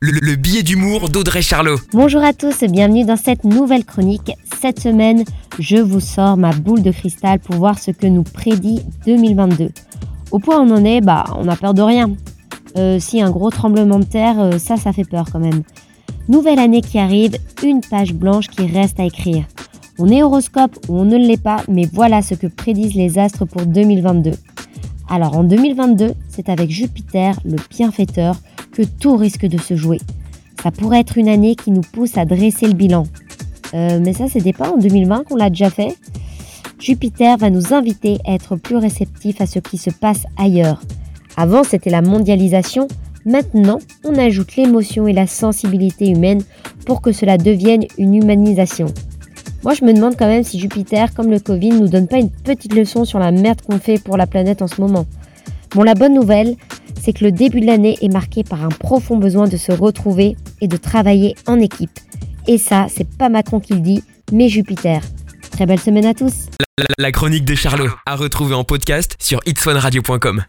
le, le billet d'humour d'Audrey Charlot. Bonjour à tous, bienvenue dans cette nouvelle chronique. Cette semaine, je vous sors ma boule de cristal pour voir ce que nous prédit 2022. Au point où on en est, bah, on a peur de rien. Euh, si un gros tremblement de terre, euh, ça, ça fait peur quand même. Nouvelle année qui arrive, une page blanche qui reste à écrire. On est horoscope ou on ne l'est pas, mais voilà ce que prédisent les astres pour 2022. Alors en 2022, c'est avec Jupiter, le bienfaiteur, que tout risque de se jouer. Ça pourrait être une année qui nous pousse à dresser le bilan. Euh, mais ça, c'était pas en 2020 qu'on l'a déjà fait. Jupiter va nous inviter à être plus réceptifs à ce qui se passe ailleurs. Avant, c'était la mondialisation. Maintenant, on ajoute l'émotion et la sensibilité humaine pour que cela devienne une humanisation. Moi, je me demande quand même si Jupiter, comme le Covid, nous donne pas une petite leçon sur la merde qu'on fait pour la planète en ce moment. Bon, la bonne nouvelle, c'est que le début de l'année est marqué par un profond besoin de se retrouver et de travailler en équipe. Et ça, c'est pas Macron qui le dit, mais Jupiter. Très belle semaine à tous. La, chronique de Charlot, à retrouver en podcast sur itswanradio.com.